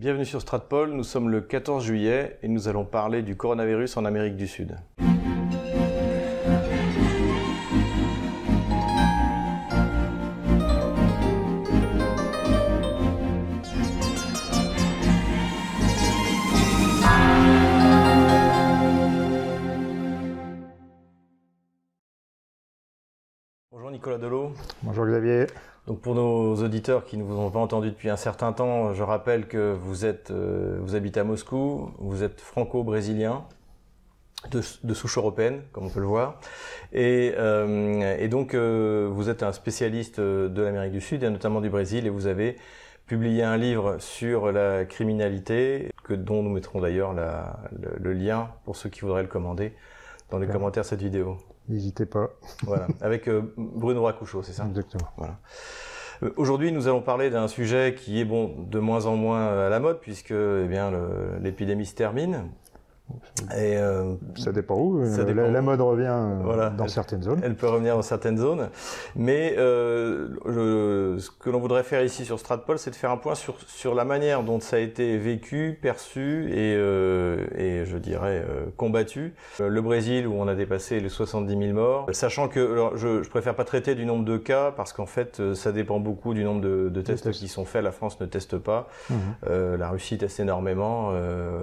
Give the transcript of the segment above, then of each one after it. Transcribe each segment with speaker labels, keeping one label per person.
Speaker 1: Bienvenue sur Stratpol, nous sommes le 14 juillet et nous allons parler du coronavirus en Amérique du Sud. Bonjour Nicolas Delot.
Speaker 2: Bonjour Xavier.
Speaker 1: Donc pour nos auditeurs qui ne vous ont pas entendu depuis un certain temps, je rappelle que vous êtes, euh, vous habitez à Moscou, vous êtes franco-brésilien, de, de, souche européenne, comme on peut le voir, et, euh, et donc euh, vous êtes un spécialiste de l'Amérique du Sud et notamment du Brésil, et vous avez publié un livre sur la criminalité, que, dont nous mettrons d'ailleurs le, le, lien pour ceux qui voudraient le commander dans les commentaires de cette vidéo.
Speaker 2: N'hésitez pas.
Speaker 1: Voilà, avec euh, Bruno Racouchot, c'est ça?
Speaker 2: Exactement.
Speaker 1: Voilà. Euh, Aujourd'hui, nous allons parler d'un sujet qui est bon de moins en moins à la mode puisque eh bien l'épidémie se termine.
Speaker 2: Et euh, ça dépend où. Ça dépend la, la, mode revient euh,
Speaker 1: voilà,
Speaker 2: dans
Speaker 1: elle,
Speaker 2: certaines zones.
Speaker 1: Elle peut revenir dans certaines zones. Mais euh, ce que l'on voudrait faire ici sur Stratpol, c'est de faire un point sur, sur la manière dont ça a été vécu, perçu et, euh, et je dirais euh, combattu. Le Brésil, où on a dépassé les 70 000 morts. Sachant que alors, je, je préfère pas traiter du nombre de cas parce qu'en fait, ça dépend beaucoup du nombre de, de tests qui sont faits. La France ne teste pas. Mmh. la Russie teste énormément.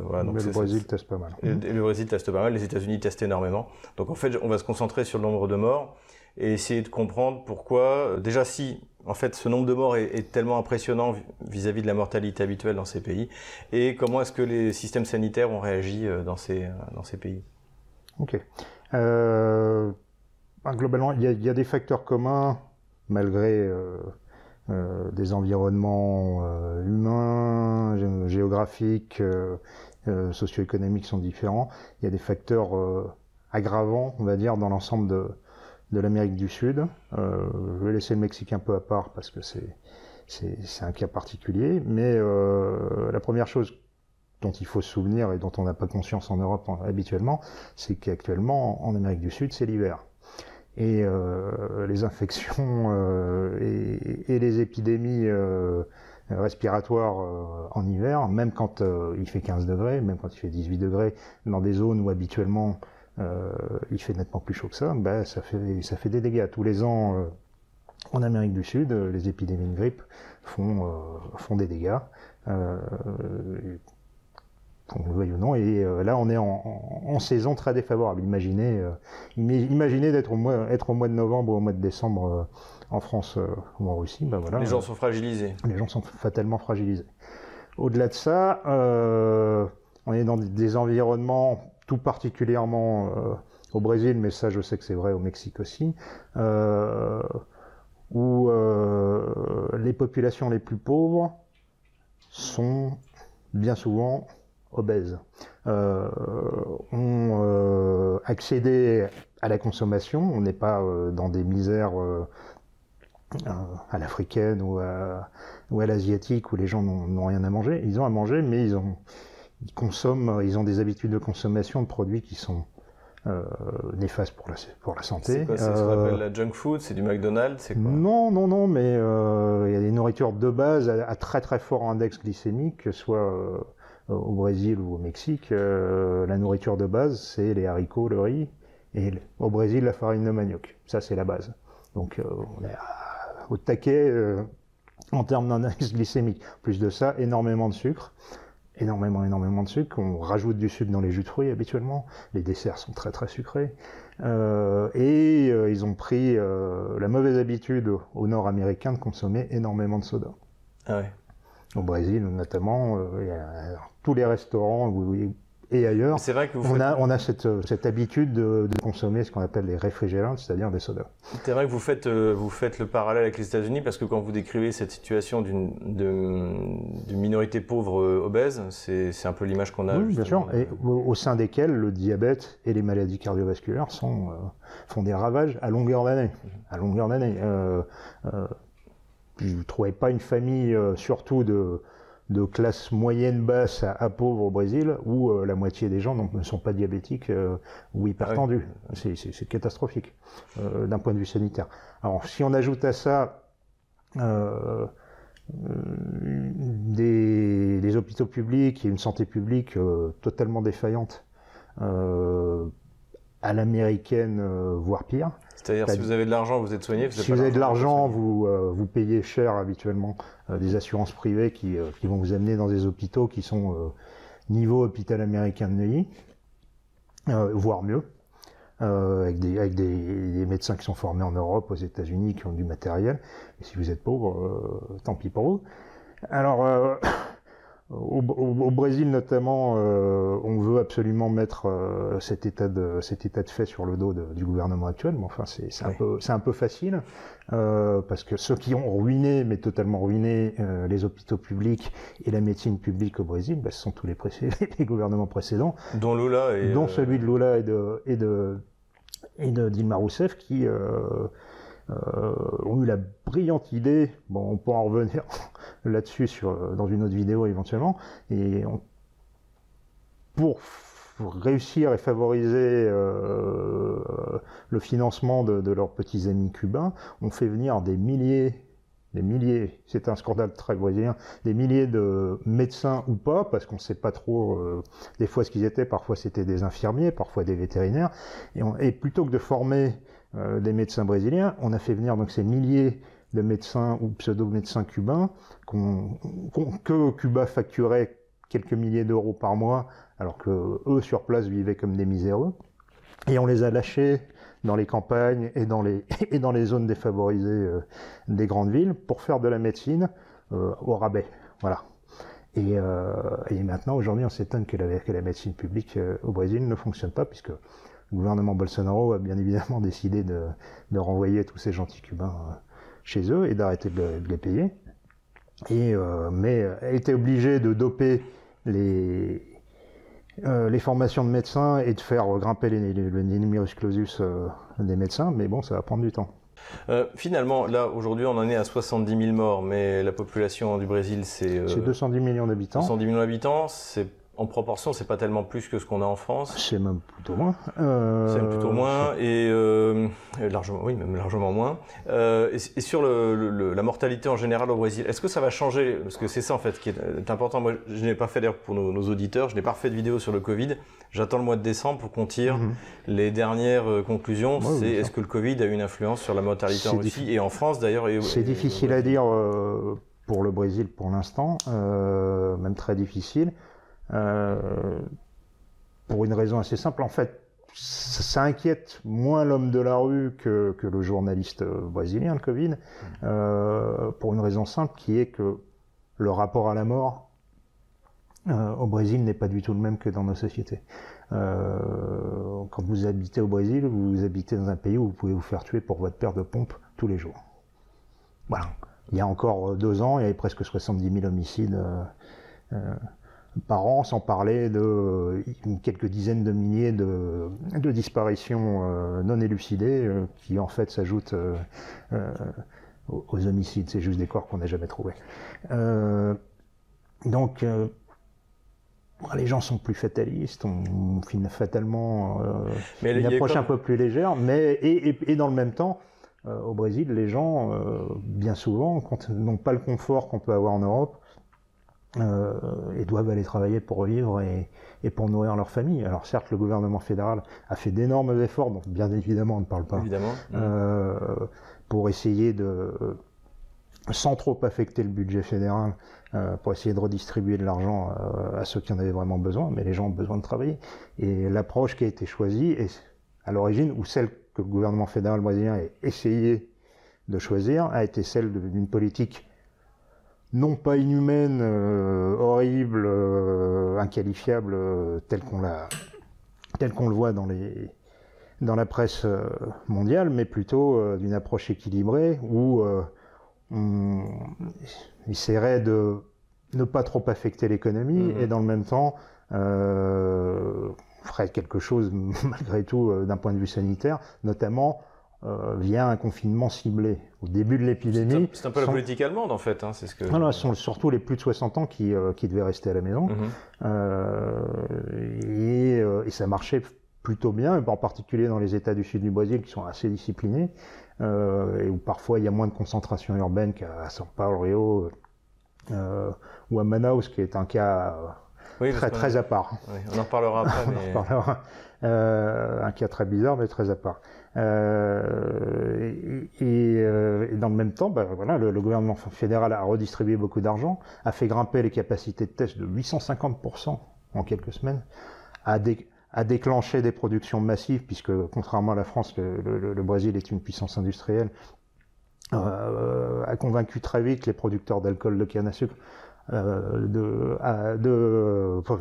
Speaker 1: voilà,
Speaker 2: donc Mais le Brésil teste pas mal.
Speaker 1: Et le Brésil teste pas mal, les États-Unis testent énormément. Donc en fait, on va se concentrer sur le nombre de morts et essayer de comprendre pourquoi. Déjà, si en fait ce nombre de morts est, est tellement impressionnant vis-à-vis -vis de la mortalité habituelle dans ces pays, et comment est-ce que les systèmes sanitaires ont réagi dans ces dans ces pays.
Speaker 2: Ok. Euh, globalement, il y, a, il y, a, des facteurs communs malgré. Euh, euh, des environnements euh, humains, géographiques, euh, socio-économiques sont différents. Il y a des facteurs aggravants, on va dire, dans l'ensemble de, l'Amérique du Sud. je vais laisser le Mexique un peu à part parce que c'est un cas particulier. Mais la première chose dont il faut se souvenir et dont on n'a pas conscience en Europe habituellement, c'est qu'actuellement en Amérique du Sud, c'est l'hiver et euh, les infections euh, et, les épidémies euh, respiratoires en hiver, même quand il fait 15 degrés, même quand il fait 18 degrés, dans des zones où habituellement il fait nettement plus chaud que ça, ben, ça, fait, ça fait des dégâts. Tous les ans, en Amérique du Sud, les épidémies de grippe font, font des dégâts qu'on le veuille ou non. Et euh, là, on est en, en, en, saison très défavorable. Imaginez, euh, imaginez d'être au mois, être au mois de novembre ou au mois de décembre euh, en France ou en Russie. Ben voilà,
Speaker 1: les gens sont fragilisés.
Speaker 2: Les gens sont fatalement fragilisés. Au-delà de ça, on est dans des environnements tout particulièrement au Brésil, mais ça, je sais que c'est vrai au Mexique aussi, où les populations les plus pauvres sont bien souvent obèses euh, ont euh, accédé à la consommation. On n'est pas euh, dans des misères euh, à l'africaine ou à, ou à l'asiatique où les gens n'ont rien à manger. Ils ont à manger, mais ils, ont, ils consomment, ils ont des habitudes de consommation de produits qui sont euh, néfastes pour la, pour la santé.
Speaker 1: C'est quoi, ce qu'on appelle la junk food C'est du McDonald's C'est quoi?
Speaker 2: Non, non, non, mais euh, il y a des nourritures de base à, à, très très fort index glycémique, que ce soit au Brésil ou au Mexique, euh, la nourriture de base, c'est les haricots, le riz, et au Brésil, la farine de manioc. Ça, c'est la base. Donc, euh, on est au taquet euh, en termes d'index glycémique. Plus de ça, énormément de sucre. Énormément, énormément de sucre. On rajoute du sucre dans les jus de fruits habituellement. Les desserts sont très, très sucrés. Euh, et euh, ils ont pris euh, la mauvaise habitude au nord-américain de consommer énormément de soda.
Speaker 1: Ah ouais
Speaker 2: au Brésil notamment, euh, tous les restaurants et ailleurs,
Speaker 1: c'est vrai que
Speaker 2: on, a, on a cette, cette habitude de, de, consommer ce qu'on appelle les réfrigérants, c'est-à-dire des sodas.
Speaker 1: C'est vrai que vous faites, euh, vous faites le parallèle avec les États-Unis parce que quand vous décrivez cette situation d'une minorité pauvre euh, obèse, c'est un peu l'image qu'on a.
Speaker 2: Oui, bien sûr, et au, au, sein desquels le diabète et les maladies cardiovasculaires sont, euh, font des ravages à longueur d'année. À longueur d'année. Euh, euh, je ne trouvais pas une famille, euh, surtout de, de classe moyenne basse à, à pauvre au Brésil, où euh, la moitié des gens ne sont pas diabétiques euh, ou hypertendus. Ah oui. C'est catastrophique euh, d'un point de vue sanitaire. Alors si on ajoute à ça des, des, hôpitaux publics et une santé publique totalement défaillante à l'américaine, voire pire.
Speaker 1: C'est-à-dire, si vous avez de l'argent, vous êtes soigné.
Speaker 2: si vous avez de l'argent, vous, vous payez cher habituellement des assurances privées qui, qui, vont vous amener dans des hôpitaux qui sont niveau hôpital américain de Neuilly, voire mieux. Euh, avec, des, avec des, des, médecins qui sont formés en Europe, aux États-Unis, qui ont du matériel. Et si vous êtes pauvre, euh, tant pis pour vous. Alors, euh, au, au, Brésil notamment, euh, on veut absolument mettre euh, cet état de cet état de fait sur le dos de, du gouvernement actuel. Mais enfin, c'est un peu c'est un peu facile euh, parce que ceux qui ont ruiné, mais totalement ruiné, les hôpitaux publics et la médecine publique au Brésil, bah, ce sont tous les, les gouvernements précédents,
Speaker 1: dont Lula et
Speaker 2: dont celui de Lula et de et de et de Dilma Rousseff qui euh, ont eu la brillante idée, bon, on pourra en revenir là-dessus sur, dans une autre vidéo éventuellement, et pour réussir et favoriser euh, le financement de, leurs petits amis cubains, on fait venir des milliers, des milliers, c'est un scandale très brésilien, des milliers de médecins ou pas, parce qu'on ne sait pas trop euh, des fois ce qu'ils étaient, parfois c'était des infirmiers, parfois des vétérinaires, et plutôt que de former euh, des médecins brésiliens, on a fait venir donc ces milliers de médecins ou pseudo-médecins cubains que Cuba facturait quelques milliers d'euros par mois, alors que eux sur place vivaient comme des miséreux. Et on les a lâchés dans les campagnes et dans les, et dans les zones défavorisées euh, des grandes villes pour faire de la médecine euh, au rabais. Voilà. Et, maintenant, aujourd'hui, on s'étonne que la médecine publique au Brésil ne fonctionne pas, puisque le gouvernement Bolsonaro a bien évidemment décidé de, de renvoyer tous ces gentils cubains euh, chez eux et d'arrêter de, les payer. Et, euh, mais a été obligé de doper les, euh, les formations de médecins et de faire grimper les, le numerus clausus euh, des médecins, mais bon, ça va prendre du temps.
Speaker 1: Euh, finalement, là, aujourd'hui, on en est à 70 000 morts, mais la population du Brésil, c'est...
Speaker 2: Euh, c'est 210 millions d'habitants.
Speaker 1: 210 millions d'habitants, c'est en proportion, c'est pas tellement plus que ce qu'on a en France.
Speaker 2: C'est même plutôt moins.
Speaker 1: Euh, c'est plutôt moins et euh, largement, oui, même largement moins. Euh, et, et, sur le, le, la mortalité en général au Brésil, est-ce que ça va changer? Parce que c'est ça en fait qui est important. Moi, je n'ai pas fait d'ailleurs pour nos, nos, auditeurs, je n'ai pas fait de vidéo sur le Covid. J'attends le mois de décembre pour qu'on tire mm -hmm. les dernières euh, conclusions. Ouais, c'est est-ce que le Covid a une influence sur la mortalité en Russie et en France d'ailleurs
Speaker 2: C'est difficile à dire euh, pour le Brésil pour l'instant, euh, même très difficile. Euh, pour une raison assez simple. En fait, ça, inquiète moins l'homme de la rue que, que, le journaliste brésilien, le Covid, euh, pour une raison simple qui est que le rapport à la mort euh, au Brésil n'est pas du tout le même que dans nos sociétés. Euh, quand vous habitez au Brésil, vous habitez dans un pays où vous pouvez vous faire tuer pour votre paire de pompe tous les jours. Voilà. Il y a encore deux ans, il y avait presque 70 000 homicides euh, par an, sans parler de euh, quelques dizaines de milliers de, de disparitions euh, non élucidées, euh, qui en fait s'ajoutent aux homicides. C'est juste des corps qu'on n'a jamais trouvés. donc, les gens sont plus fatalistes, on, finit fatalement mais une approche comme... un peu plus légère, mais et, et, et dans le même temps, au Brésil, les gens, bien souvent, n'ont pas le confort qu'on peut avoir en Europe, euh, et doivent aller travailler pour vivre et, et, pour nourrir leur famille. Alors certes, le gouvernement fédéral a fait d'énormes efforts, donc bien évidemment on ne parle pas,
Speaker 1: évidemment.
Speaker 2: Euh, pour essayer de, sans trop affecter le budget fédéral, euh, pour essayer de redistribuer de l'argent à ceux qui en avaient vraiment besoin, mais les gens ont besoin de travailler. Et l'approche qui a été choisie est à l'origine, ou celle que le gouvernement fédéral brésilien a essayé de choisir, a été celle d'une politique non pas inhumaine, euh, horrible, euh, inqualifiable, euh, tel qu'on l'a, tel qu'on le voit dans les dans la presse mondiale, mais plutôt d'une approche équilibrée où on essaierait de ne pas trop affecter l'économie mmh. et dans le même temps ferait quelque chose malgré tout d'un point de vue sanitaire, notamment euh, via un confinement ciblé. Au début de l'épidémie...
Speaker 1: C'est un, un, peu la politique allemande en fait. Hein, c'est ce que...
Speaker 2: Non, non, ce sont surtout les plus de 60 ans qui, euh, qui devaient rester à la maison. Mm -hmm. euh, et, et, ça marchait plutôt bien, en particulier dans les États du sud du Brésil qui sont assez disciplinés, et où parfois il y a moins de concentration urbaine qu'à São Paulo, Rio ou à Manaus, qui est un cas très, très à part.
Speaker 1: on en parlera après. Mais... on en parlera.
Speaker 2: un cas très bizarre, mais très à part. Euh, et, dans le même temps, bah, voilà, le, gouvernement fédéral a redistribué beaucoup d'argent, a fait grimper les capacités de test de 850% en quelques semaines, a, a déclenché des productions massives, puisque contrairement à la France, le, Brésil est une puissance industrielle, euh, a convaincu très vite les producteurs d'alcool de canne à sucre euh, de, à,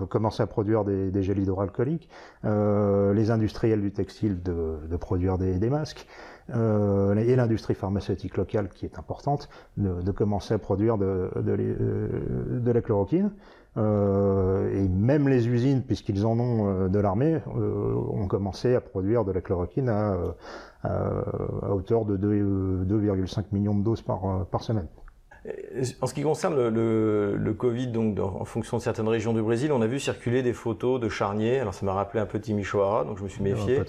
Speaker 2: commencer à produire des, des gels hydroalcooliques, euh, les industriels du textile de, de produire des, des masques, euh, et l'industrie pharmaceutique locale qui est importante de, de commencer à produire de, de, euh, de la chloroquine. Euh, et même les usines, puisqu'ils en ont euh, de l'armée, ont commencé à produire de la chloroquine à, à, à hauteur de 2,5 millions de doses par, par semaine.
Speaker 1: En ce qui concerne le, le, Covid, donc en fonction de certaines régions du Brésil, on a vu circuler des photos de charniers. Alors ça m'a rappelé un peu Timișoara, donc je me suis méfié.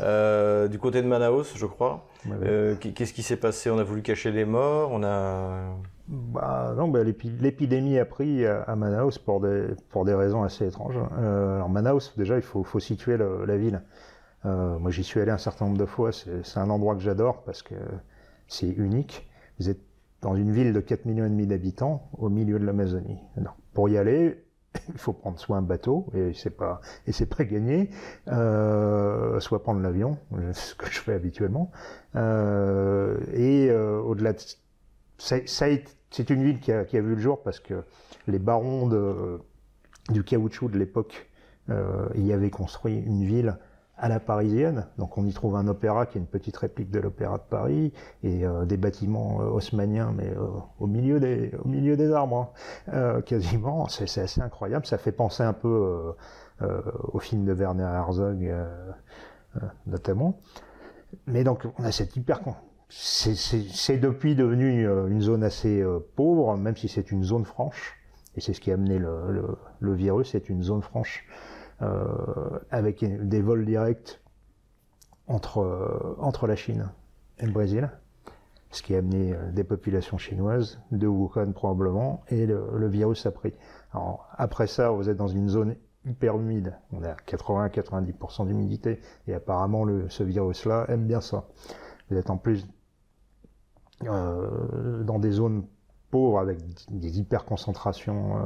Speaker 1: Euh, du côté de Manaus, je crois. Euh, Qu'est-ce qui s'est passé? On a voulu cacher les morts. On a.
Speaker 2: Bah non, bah, l'épidémie a pris à Manaus pour des pour des raisons assez étranges. Euh, alors Manaus, déjà, il faut faut situer la ville. Euh, moi, j'y suis allé un certain nombre de fois. C'est un endroit que j'adore parce que c'est unique. Vous êtes dans une ville de 4 millions et demi d'habitants au milieu de l'Amazonie. Pour y aller, il faut prendre soit un bateau et c'est pas et c'est pas gagné, euh, soit prendre l'avion, ce que je fais habituellement. Euh, et euh, au-delà de ça, c'est une ville qui a, qui a, vu le jour parce que les barons de, du caoutchouc de l'époque euh, y avaient construit une ville à la parisienne. Donc on y trouve un opéra qui est une petite réplique de l'opéra de Paris et euh, des bâtiments euh, haussmanniens, mais euh, au milieu des au milieu des arbres, hein. quasiment. C'est assez incroyable. Ça fait penser un peu au film de Werner Herzog, notamment. Mais donc on a cette hyper c'est depuis devenu une zone assez pauvre, même si c'est une zone franche. Et c'est ce qui a amené le, le, virus, c'est une zone franche euh, avec des vols directs entre, euh, entre la Chine et le Brésil, ce qui a amené euh, des populations chinoises, de Wuhan probablement, et le, virus a pris. Alors, après ça, vous êtes dans une zone hyper humide, on a 80-90% d'humidité, et apparemment le, ce virus-là aime bien ça. Vous êtes en plus euh, dans des zones pauvres avec des hyperconcentrations euh,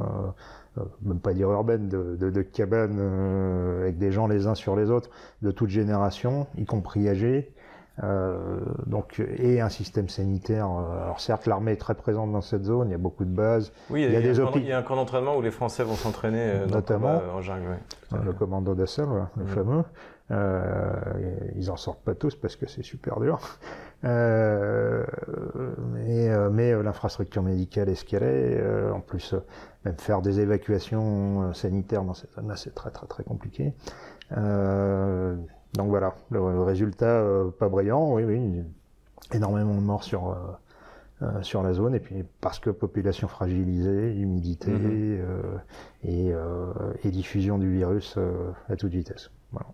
Speaker 2: euh, même pas dire urbaine, de, de, de cabanes euh, avec des gens les uns sur les autres, de toute génération, y compris âgés. Euh, donc et un système sanitaire. Euh, alors certes, l'armée est très présente dans cette zone. Il y a beaucoup de bases.
Speaker 1: Oui, il y a, des il y a un camp d'entraînement où les Français vont s'entraîner,
Speaker 2: notamment
Speaker 1: en jungle.
Speaker 2: le commando d'assaut, le fameux. Euh, ils en sortent pas tous parce que c'est super dur. Euh, mais, mais l'infrastructure médicale est ce qu'elle est. en plus, même faire des évacuations euh, sanitaires dans cette zone-là, c'est très très très compliqué. Euh, donc voilà, le, résultat euh, pas brillant, oui, oui, énormément de morts sur euh, sur la zone, et puis parce que population fragilisée, humidité mhm. et, et, diffusion du virus à toute vitesse. Voilà.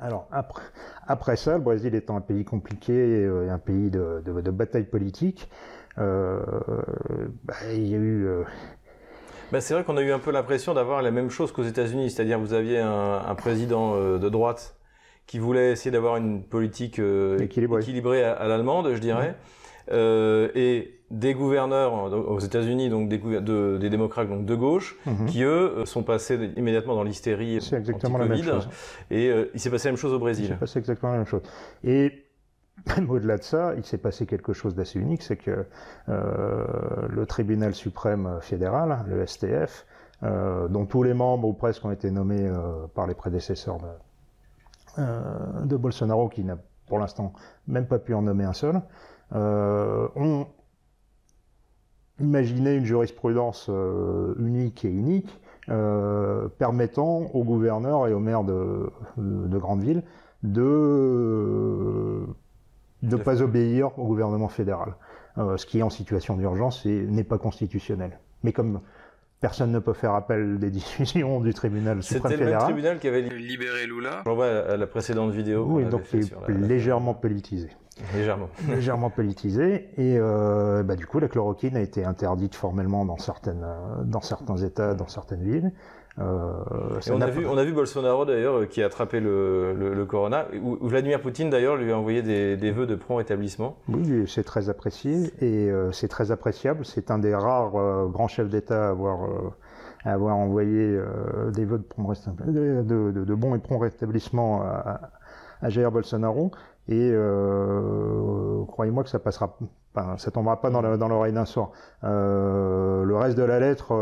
Speaker 2: Alors après, après ça, le Brésil étant un pays compliqué et un pays de, de, de bataille politique, euh, bah, il y a eu
Speaker 1: bah, c'est vrai qu'on a eu un peu l'impression d'avoir la même chose qu'aux États-Unis, c'est-à-dire vous aviez un, un président euh, de droite qui voulait essayer d'avoir une politique euh, équilibrée. à, l'allemande, je dirais, euh, et des gouverneurs aux États-Unis, donc des, de, des, démocrates donc de gauche, mhm. qui eux sont passés immédiatement dans l'hystérie anti-Covid. Et il s'est passé la même chose au Brésil. Il
Speaker 2: s'est passé exactement la même chose. Et même au-delà de ça, il s'est passé quelque chose d'assez unique, c'est que euh, le tribunal suprême fédéral, le STF, euh, dont tous les membres ou presque ont été nommés euh, par les prédécesseurs de, euh, de Bolsonaro, qui n'a pour l'instant même pas pu en nommer un seul, euh, ont imaginé une jurisprudence unique et unique, permettant aux gouverneurs et aux maires de, de, de grandes villes de ne pas obéir au gouvernement fédéral. Euh, ce qui est en situation d'urgence n'est pas constitutionnel. Mais comme personne ne peut faire appel des décisions du tribunal suprême fédéral...
Speaker 1: C'était le même tribunal qui avait libéré Lula. On voit la précédente vidéo.
Speaker 2: Oui, donc c'est légèrement politisé.
Speaker 1: Légèrement.
Speaker 2: légèrement politisé. Et euh, bah, du coup, la chloroquine a été interdite formellement dans, certaines, dans certains États, dans certaines villes.
Speaker 1: Euh, on, a vu, on a vu Bolsonaro d'ailleurs euh, qui a attrapé le, le, corona. Vladimir Poutine d'ailleurs lui a envoyé des, des vœux de prompt rétablissement.
Speaker 2: Oui, c'est très apprécié et euh, c'est très appréciable. C'est un des rares grands chefs d'État à avoir, à avoir envoyé des vœux de, de, de, de, bon et prompt rétablissement à, à Jair Bolsonaro. Et croyez-moi que ça passera, enfin, ça tombera pas dans l'oreille d'un soir. le reste de la lettre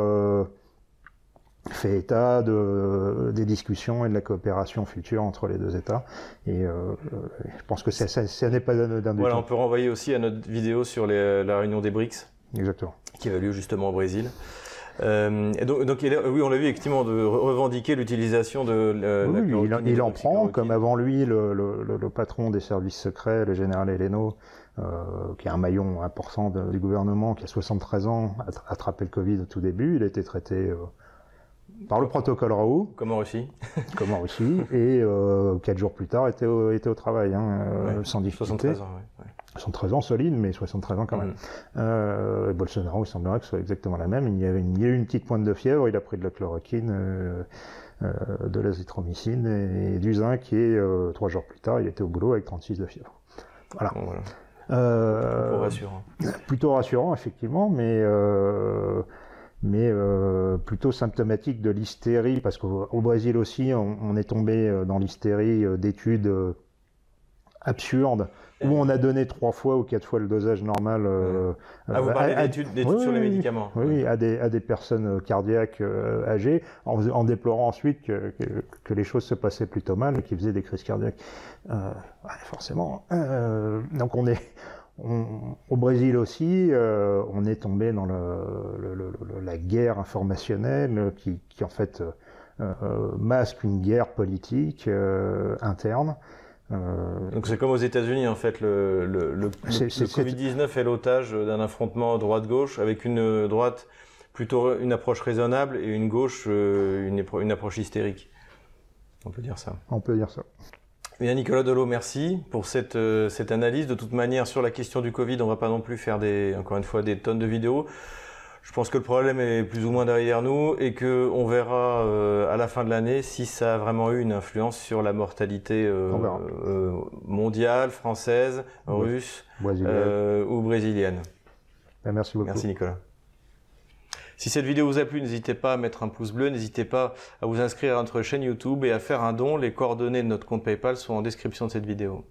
Speaker 2: fait état de, des discussions et de la coopération future entre les deux États. Et euh, je pense que ça, ça, n'est pas d'un
Speaker 1: Voilà, on peut renvoyer aussi à notre vidéo sur les, la réunion des BRICS.
Speaker 2: Exactement.
Speaker 1: Qui avait lieu justement au Brésil. Euh, et donc, donc, oui, on l'a vu effectivement de revendiquer l'utilisation de
Speaker 2: la oui, il, en prend, comme avant lui, le, le, le, patron des services secrets, le général Heleno, euh, qui est un maillon important du gouvernement, qui a 73 ans, a attrapé le Covid au tout début. Il a été traité euh, par le protocole Raoult.
Speaker 1: Comme en Russie.
Speaker 2: Comme en Russie. Et euh, quatre jours plus tard, était au, était au travail, hein, euh, sans difficulté.
Speaker 1: 73 ans, ouais.
Speaker 2: 73 ans solide, mais 73 ans quand même. Mm. Euh, Bolsonaro, il semblerait que ce soit exactement la même. Il y, avait il y a eu une petite pointe de fièvre, il a pris de la chloroquine, euh, euh, de l'azithromycine et, du zinc, et trois jours plus tard, il était au boulot avec 36 de fièvre. Voilà.
Speaker 1: Plutôt rassurant.
Speaker 2: Plutôt rassurant, effectivement, mais mais euh, plutôt symptomatique de l'hystérie, parce qu'au Brésil aussi, on, est tombé dans l'hystérie d'études absurdes où on a donné trois fois ou quatre fois le dosage normal.
Speaker 1: ah, vous parlez d'études sur les médicaments
Speaker 2: Oui, à, des, à des personnes cardiaques âgées, en, déplorant ensuite que, que, les choses se passaient plutôt mal et qu'ils faisaient des crises cardiaques. forcément. donc on est au Brésil aussi, euh, on est tombé dans la guerre informationnelle qui, en fait euh, euh, masque une guerre politique interne.
Speaker 1: Donc c'est comme aux États-Unis en fait, le, le Covid-19 est l'otage d'un affrontement droite-gauche avec une droite plutôt une approche raisonnable et une gauche une, une approche hystérique. On peut dire ça.
Speaker 2: On peut dire ça.
Speaker 1: Bien, Nicolas Delot, merci pour cette, euh, cette analyse. De toute manière, sur la question du Covid, on va pas non plus faire des, encore une fois, des tonnes de vidéos. Je pense que le problème est plus ou moins derrière nous et que on verra euh, à la fin de l'année si ça a vraiment eu une influence sur la mortalité euh, mondiale, française, russe ou brésilienne.
Speaker 2: Ben, merci beaucoup.
Speaker 1: Merci Nicolas. Si cette vidéo vous a plu, n'hésitez pas à mettre un pouce bleu, n'hésitez pas à vous inscrire à notre chaîne YouTube et à faire un don. Les coordonnées de notre compte PayPal sont en description de cette vidéo.